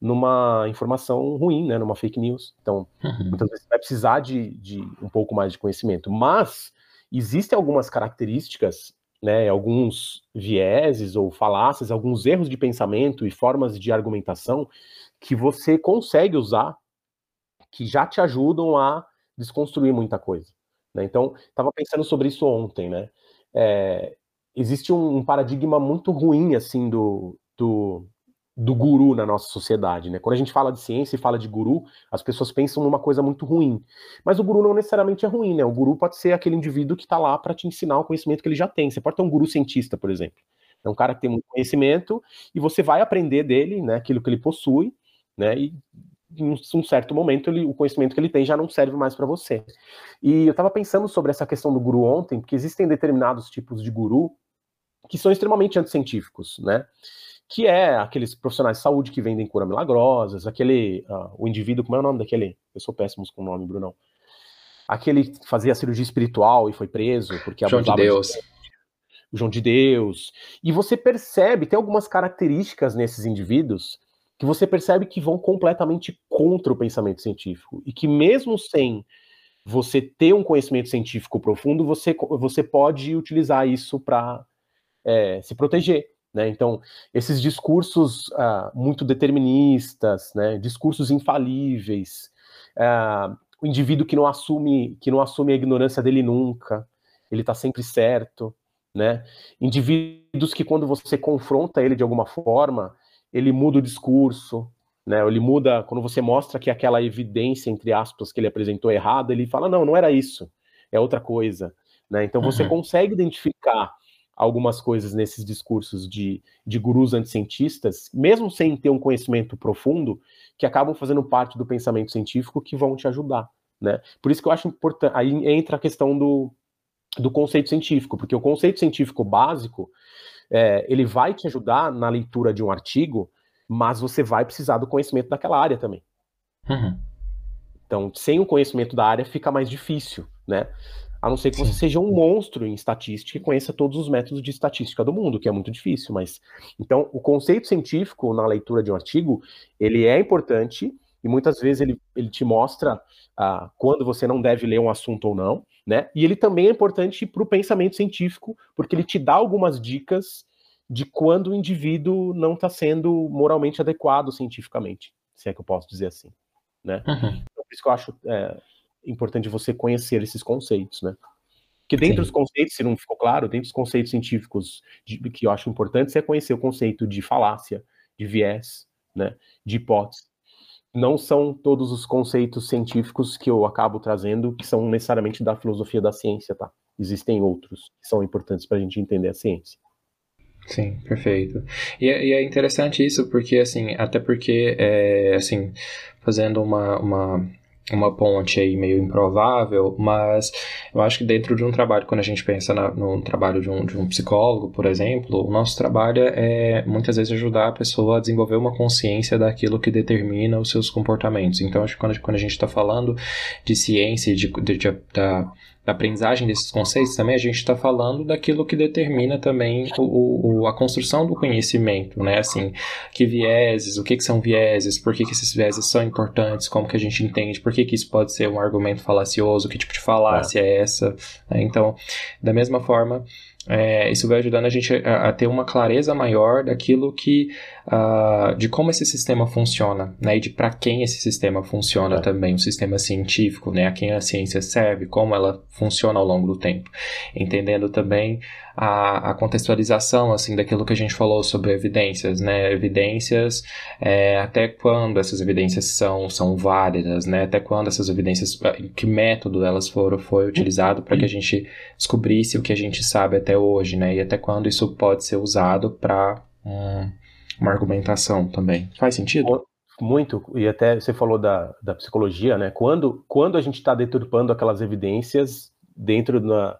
numa informação ruim, né, numa fake news. Então, uhum. muitas vezes você vai precisar de, de um pouco mais de conhecimento. Mas existem algumas características, né, alguns vieses ou falácias, alguns erros de pensamento e formas de argumentação que você consegue usar que já te ajudam a desconstruir muita coisa. Né? Então, estava pensando sobre isso ontem, né? É, existe um, paradigma muito ruim, assim, do, do, do guru na nossa sociedade, né? Quando a gente fala de ciência e fala de guru, as pessoas pensam numa coisa muito ruim. Mas o guru não necessariamente é ruim, né? O guru pode ser aquele indivíduo que está lá para te ensinar o conhecimento que ele já tem. Você pode ter um guru cientista, por exemplo. É um cara que tem muito conhecimento e você vai aprender dele, né? Aquilo que ele possui, né? E em um certo momento ele, o conhecimento que ele tem já não serve mais para você. E eu estava pensando sobre essa questão do guru ontem, porque existem determinados tipos de guru que são extremamente anticientíficos, né? Que é aqueles profissionais de saúde que vendem cura milagrosas, aquele, uh, o indivíduo, como é o nome daquele? Eu sou péssimo com o nome, Brunão. Aquele que fazia cirurgia espiritual e foi preso porque João de Deus. De... O João de Deus. E você percebe, tem algumas características nesses indivíduos que você percebe que vão completamente contra o pensamento científico e que mesmo sem você ter um conhecimento científico profundo, você, você pode utilizar isso para é, se proteger. Né? Então, esses discursos uh, muito deterministas, né? discursos infalíveis, uh, o indivíduo que não assume que não assume a ignorância dele nunca, ele está sempre certo, né? Indivíduos que quando você confronta ele de alguma forma, ele muda o discurso, né? Ele muda quando você mostra que aquela evidência entre aspas que ele apresentou errada, ele fala não, não era isso, é outra coisa, né? Então você uhum. consegue identificar algumas coisas nesses discursos de, de gurus anticientistas, mesmo sem ter um conhecimento profundo, que acabam fazendo parte do pensamento científico que vão te ajudar, né? Por isso que eu acho importante, aí entra a questão do, do conceito científico, porque o conceito científico básico, é, ele vai te ajudar na leitura de um artigo, mas você vai precisar do conhecimento daquela área também. Uhum. Então, sem o conhecimento da área fica mais difícil, né? A não ser que Sim. você seja um monstro em estatística e conheça todos os métodos de estatística do mundo, que é muito difícil, mas então o conceito científico na leitura de um artigo, ele é importante e muitas vezes ele, ele te mostra ah, quando você não deve ler um assunto ou não, né? E ele também é importante para o pensamento científico, porque ele te dá algumas dicas de quando o indivíduo não está sendo moralmente adequado cientificamente, se é que eu posso dizer assim, né? Uhum. Então, por isso que eu acho é, importante você conhecer esses conceitos, né? Que dentro Sim. dos conceitos, se não ficou claro, dentro dos conceitos científicos de, que eu acho importante, é conhecer o conceito de falácia, de viés, né, de hipótese. Não são todos os conceitos científicos que eu acabo trazendo que são necessariamente da filosofia da ciência, tá? Existem outros que são importantes para a gente entender a ciência. Sim, perfeito. E é, e é, interessante isso porque, assim, até porque, é, assim, fazendo uma, uma uma ponte aí meio improvável, mas eu acho que dentro de um trabalho, quando a gente pensa na, no trabalho de um, de um psicólogo, por exemplo, o nosso trabalho é muitas vezes ajudar a pessoa a desenvolver uma consciência daquilo que determina os seus comportamentos. Então, acho que quando, quando a gente está falando de ciência, de, de, de da da aprendizagem desses conceitos também, a gente está falando daquilo que determina também o, o, a construção do conhecimento, né? Assim, que vieses, o que, que são vieses, por que, que esses vieses são importantes, como que a gente entende, por que, que isso pode ser um argumento falacioso, que tipo de falácia é, é essa. Né? Então, da mesma forma, é, isso vai ajudando a gente a, a, ter uma clareza maior daquilo que uh, de como esse sistema funciona, né, e de para quem esse sistema funciona é. também, o sistema científico, né, a quem a ciência serve, como ela funciona ao longo do tempo, entendendo também a, a contextualização assim daquilo que a gente falou sobre evidências, né, evidências é, até quando essas evidências são são válidas, né, até quando essas evidências, em que método elas foram foi utilizado para que a gente descobrisse o que a gente sabe até hoje, né? E até quando isso pode ser usado para um, uma argumentação também. Faz sentido? Muito, e até você falou da, da psicologia, né? Quando, quando a gente está deturpando aquelas evidências dentro da,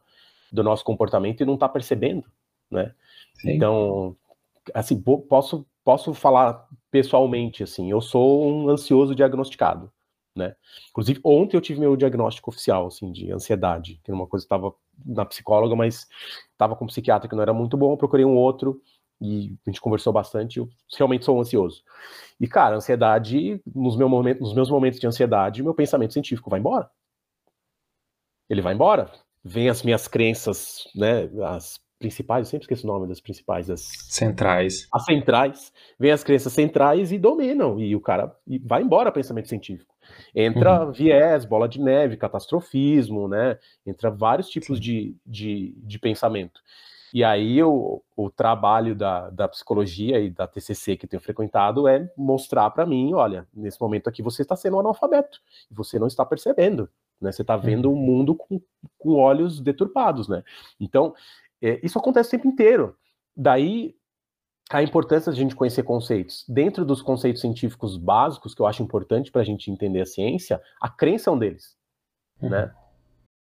do nosso comportamento e não está percebendo, né? Sim. Então, assim, posso, posso falar pessoalmente, assim, eu sou um ansioso diagnosticado, né? Inclusive, ontem eu tive meu diagnóstico oficial, assim, de ansiedade, que era uma coisa que estava na psicóloga, mas estava com um psiquiatra que não era muito bom, procurei um outro, e a gente conversou bastante, eu realmente sou ansioso. E, cara, ansiedade, nos, meu momento, nos meus momentos de ansiedade, meu pensamento científico vai embora. Ele vai embora. Vem as minhas crenças, né, as principais, eu sempre esqueço o nome das principais, as centrais. As centrais, vem as crenças centrais e dominam, e o cara e vai embora pensamento científico. Entra uhum. viés, bola de neve, catastrofismo, né? Entra vários tipos de, de, de pensamento. E aí o, o trabalho da, da psicologia e da TCC que tenho frequentado é mostrar para mim, olha, nesse momento aqui você está sendo um analfabeto, e você não está percebendo, né? Você está vendo o mundo com, com olhos deturpados, né? Então, é, isso acontece o tempo inteiro. Daí a importância de a gente conhecer conceitos. Dentro dos conceitos científicos básicos, que eu acho importante para a gente entender a ciência, a crença é um deles, uhum. né?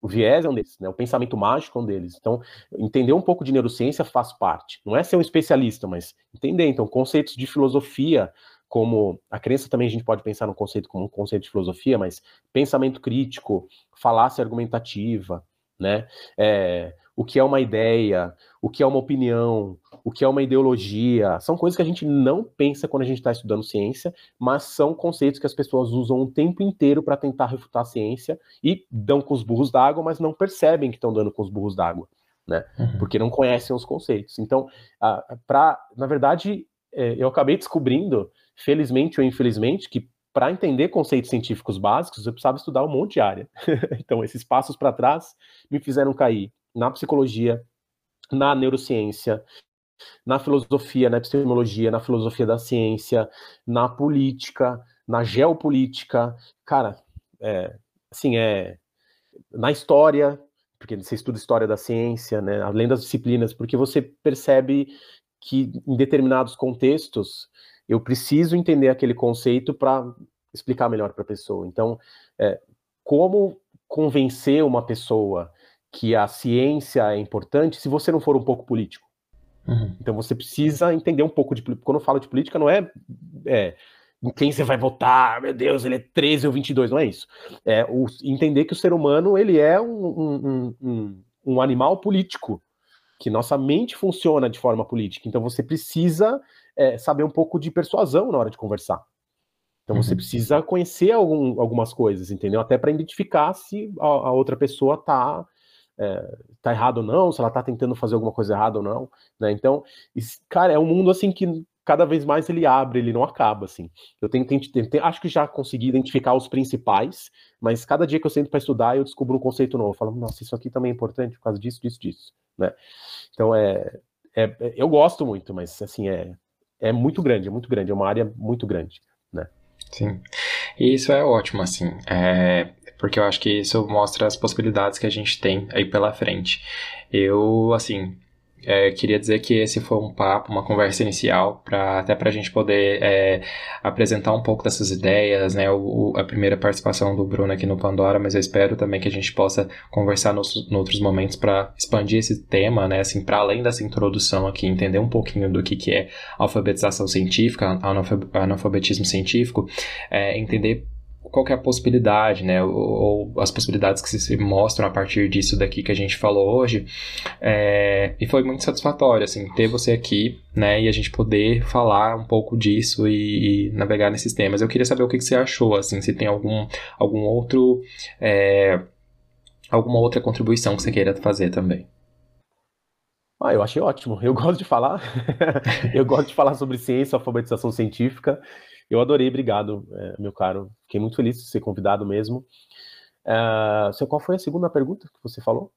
O viés é um deles, né? O pensamento mágico é um deles. Então, entender um pouco de neurociência faz parte. Não é ser um especialista, mas entender. Então, conceitos de filosofia, como a crença também a gente pode pensar no conceito como um conceito de filosofia, mas pensamento crítico, falácia argumentativa, né? É, o que é uma ideia, o que é uma opinião, o que é uma ideologia. São coisas que a gente não pensa quando a gente está estudando ciência, mas são conceitos que as pessoas usam o tempo inteiro para tentar refutar a ciência e dão com os burros d'água, mas não percebem que estão dando com os burros d'água, né? Uhum. Porque não conhecem os conceitos. Então, para, na verdade, é, eu acabei descobrindo, felizmente ou infelizmente, que para entender conceitos científicos básicos, eu precisava estudar um monte de área. (laughs) então, esses passos para trás me fizeram cair na psicologia, na neurociência, na filosofia, na epistemologia, na filosofia da ciência, na política, na geopolítica, cara, é, assim, é, na história, porque você estuda história da ciência, né, além das disciplinas, porque você percebe que em determinados contextos eu preciso entender aquele conceito para explicar melhor para a pessoa. Então, é, como convencer uma pessoa que a ciência é importante se você não for um pouco político. Uhum. Então você precisa entender um pouco de quando eu falo de política não é, é em quem você vai votar, meu Deus, ele é 13 ou 22, não é isso. É o, entender que o ser humano ele é um, um, um, um animal político, que nossa mente funciona de forma política. Então você precisa é, saber um pouco de persuasão na hora de conversar. Então você uhum. precisa conhecer algum, algumas coisas, entendeu? Até para identificar se a, a outra pessoa está é, tá errado ou não, se ela tá tentando fazer alguma coisa errada ou não, né? Então, cara, é um mundo assim que cada vez mais ele abre, ele não acaba, assim. Eu tenho, tenho, acho que já consegui identificar os principais, mas cada dia que eu sento para estudar, eu descubro um conceito novo. Eu falo, nossa, isso aqui também é importante por causa disso, disso, disso, né? Então, é, é, eu gosto muito, mas, assim, é, é muito grande, é muito grande, é uma área muito grande, né? Sim. E isso é ótimo, assim. É, porque eu acho que isso mostra as possibilidades que a gente tem aí pela frente. Eu, assim, é, queria dizer que esse foi um papo, uma conversa inicial, pra, até para a gente poder é, apresentar um pouco dessas ideias, né? O, a primeira participação do Bruno aqui no Pandora, mas eu espero também que a gente possa conversar nos, outros momentos para expandir esse tema, né? Assim, para além dessa introdução aqui, entender um pouquinho do que, que é alfabetização científica, analfabetismo científico, é, entender qual é a possibilidade, né, ou, ou, as possibilidades que se mostram a partir disso daqui que a gente falou hoje, é, e foi muito satisfatório, assim, ter você aqui, né, e a gente poder falar um pouco disso e, e navegar nesses temas. Eu queria saber o que, que, você achou, assim, se tem algum, algum outro, é, alguma outra contribuição que você queira fazer também. Ah, eu achei ótimo. Eu (laughs) gosto de falar. eu gosto de falar sobre ciência, alfabetização científica. Eu adorei, obrigado, é, meu caro. Fiquei muito feliz de ser convidado mesmo. Uh, qual foi a segunda pergunta que você falou?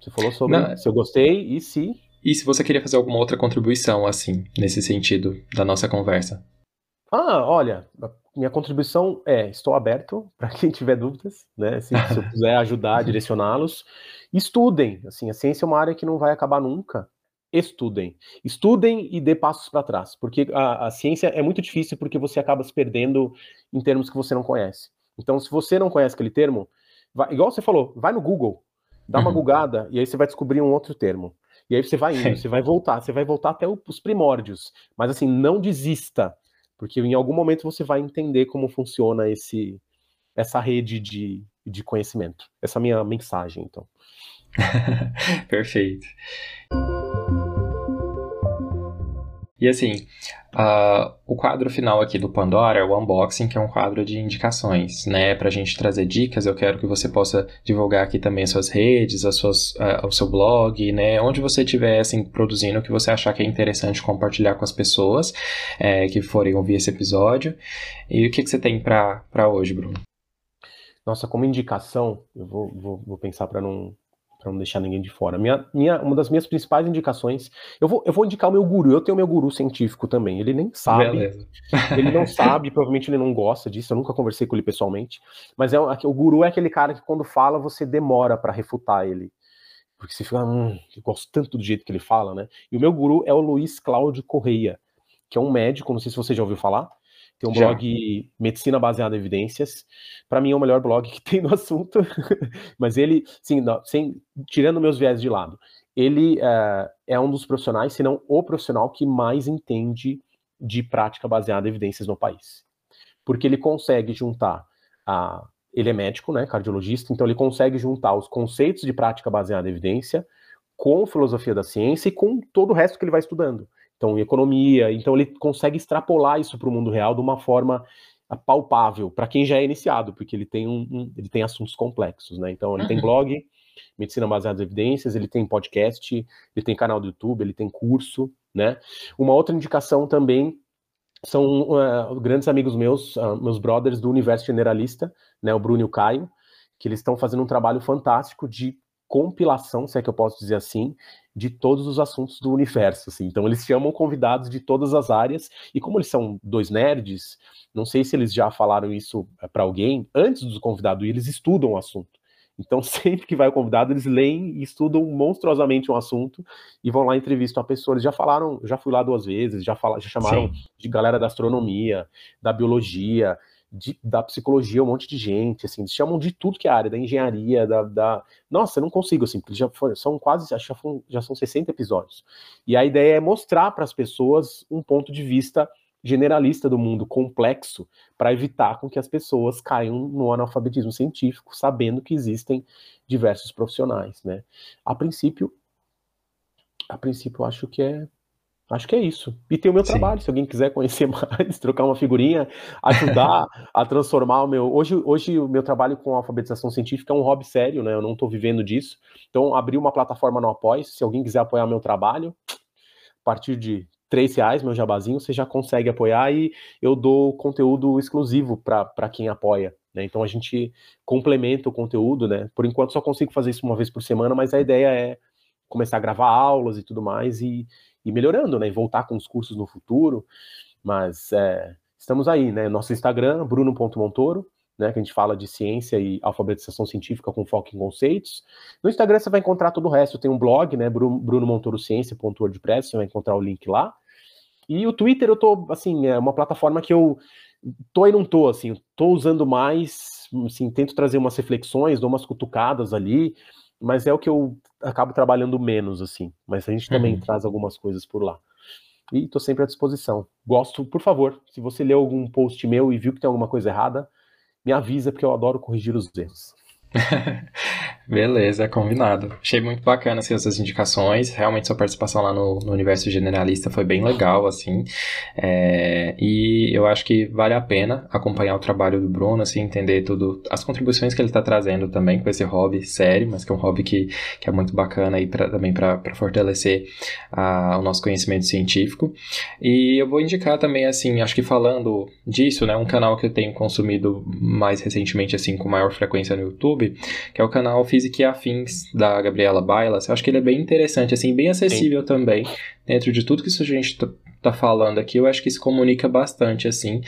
Você falou sobre Não, se eu gostei e se. E se você queria fazer alguma outra contribuição, assim, nesse sentido da nossa conversa? Ah, olha, minha contribuição é: estou aberto (laughs) para quem tiver dúvidas, né? Assim, se eu (laughs) puder ajudar, direcioná-los. Estudem, assim, a ciência é uma área que não vai acabar nunca. Estudem. Estudem e dê passos para trás, porque a, a, ciência é muito difícil porque você acaba se perdendo em termos que você não conhece. Então, se você não conhece aquele termo, vai, igual você falou, vai no Google, dá uma uhum. googada e aí você vai descobrir um outro termo. E aí você vai indo, você vai voltar, você vai voltar até os primórdios. Mas assim, não desista, porque em algum momento você vai entender como funciona esse essa rede de, de conhecimento. Essa é a minha mensagem, então. (laughs) Perfeito. E assim, uh, o quadro final aqui do Pandora é o unboxing, que é um quadro de indicações, né? Para a gente trazer dicas, eu quero que você possa divulgar aqui também as suas redes, as suas, uh, o seu blog, né? Onde você estiver assim, produzindo o que você achar que é interessante compartilhar com as pessoas é, que forem ouvir esse episódio. E o que, que você tem para hoje, Bruno? Nossa, como indicação, eu vou, vou, vou pensar para não para não deixar ninguém de fora. Minha, minha, uma das minhas principais indicações, eu vou, eu vou indicar o meu guru, eu tenho o meu guru científico também, ele nem sabe, (laughs) ele não sabe, provavelmente ele não gosta disso, eu nunca conversei com ele pessoalmente, mas é o guru é aquele cara que quando fala você demora para refutar ele, porque você fica, hum, eu gosto tanto do jeito que ele fala, né? E o meu guru é o Luiz Cláudio Correia, que é um médico, não sei se você já ouviu falar, tem um Já. blog Medicina Baseada em Evidências. Para mim é o melhor blog que (laughs) tem no assunto. Mas ele, sim, não, sem, tirando meus viés de lado, ele uh, é um dos profissionais, se não o profissional que mais entende de prática baseada em evidências no país. Porque ele consegue juntar a. Ele é médico, né, cardiologista, então ele consegue juntar os conceitos de prática baseada em evidência com filosofia da ciência e com todo o resto que ele vai estudando então economia, então ele consegue extrapolar isso para o mundo real de uma forma palpável para quem já é iniciado, porque ele tem um, um, ele tem assuntos complexos, né? Então ele uhum. tem blog, medicina baseada em evidências, ele tem podcast, ele tem canal do YouTube, ele tem curso, né? Uma outra indicação também são uh, grandes amigos meus, uh, meus brothers do Universo Generalista, né? O Bruno e o Caio, que eles estão fazendo um trabalho fantástico de compilação, se é que eu posso dizer assim, de todos os assuntos do universo. Assim. Então, eles chamam convidados de todas as áreas, e como eles são dois nerds, não sei se eles já falaram isso eh, para alguém, antes do convidado ir, eles estudam o assunto. Então, (laughs) sempre que vai o convidado, eles leem e estudam monstruosamente um assunto e vão lá entrevistar a pessoa. Eles já falaram, já fui lá duas vezes, já, falaram, já chamaram Sim. de galera da astronomia, da biologia, de, da psicologia, um monte de gente, assim, eles chamam de tudo que é área, da engenharia, da. da... Nossa, eu não consigo, assim, porque já foram, são quase, já, foram, já são 60 episódios. E a ideia é mostrar para as pessoas um ponto de vista generalista do mundo complexo para evitar com que as pessoas caiam no analfabetismo científico, sabendo que existem diversos profissionais, né? A princípio, a princípio, acho que é Acho que é isso. E tem o meu Sim. trabalho, se alguém quiser conhecer (laughs) mais, trocar uma figurinha, ajudar a transformar o meu. Hoje, hoje o meu trabalho com alfabetização científica é um hobby sério, né? Eu não estou vivendo disso. Então, abri uma plataforma no Apoia. Se alguém quiser apoiar meu trabalho, a partir de três reais, meu jabazinho, você já consegue apoiar e eu dou conteúdo exclusivo para quem apoia. Né? Então a gente complementa o conteúdo, né? Por enquanto só consigo fazer isso uma vez por semana, mas a ideia é começar a gravar aulas e tudo mais e, e melhorando, né? E voltar com os cursos no futuro. Mas é, estamos aí, né? Nosso Instagram, bruno.montoro, né? Que a gente fala de ciência e alfabetização científica com foco em conceitos. No Instagram você vai encontrar todo o resto. Tem um blog, né? brunomontorociência.wordpress, você vai encontrar o link lá. E o Twitter eu tô, assim, é uma plataforma que eu tô e não tô, assim, tô usando mais, assim, tento trazer umas reflexões, dou umas cutucadas ali, mas é o que eu acabo trabalhando menos, assim. Mas a gente também uhum. traz algumas coisas por lá. E estou sempre à disposição. Gosto, por favor, se você leu algum post meu e viu que tem alguma coisa errada, me avisa, porque eu adoro corrigir os erros. (laughs) Beleza, combinado. Achei muito bacana assim, essas indicações. Realmente sua participação lá no, no universo generalista foi bem legal, assim. É, e eu acho que vale a pena acompanhar o trabalho do Bruno, assim, entender tudo, as contribuições que ele está trazendo também com esse hobby sério, mas que é um hobby que, que é muito bacana aí pra, também para fortalecer a, o nosso conhecimento científico. E eu vou indicar também, assim, acho que falando disso, né, um canal que eu tenho consumido mais recentemente, assim, com maior frequência no YouTube, que é o canal Física e Afins, da Gabriela Bailas. Eu acho que ele é bem interessante, assim, bem acessível Sim. também. Dentro de tudo que isso a gente tá, tá falando aqui, eu acho que se comunica bastante, assim.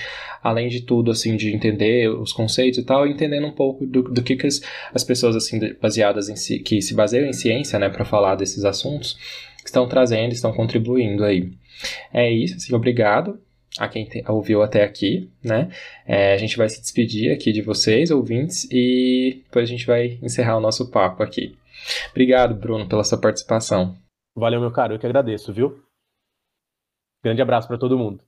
Além de tudo, assim, de entender os conceitos e tal, entendendo um pouco do, do que, que as, as pessoas, assim, baseadas em si, que se baseiam em ciência, né, para falar desses assuntos, estão trazendo, estão contribuindo aí. É isso, assim, obrigado a quem te, ouviu até aqui, né? É, a gente vai se despedir aqui de vocês, ouvintes, e depois a gente vai encerrar o nosso papo aqui. Obrigado, Bruno, pela sua participação. Valeu, meu caro, eu que agradeço, viu? Grande abraço para todo mundo.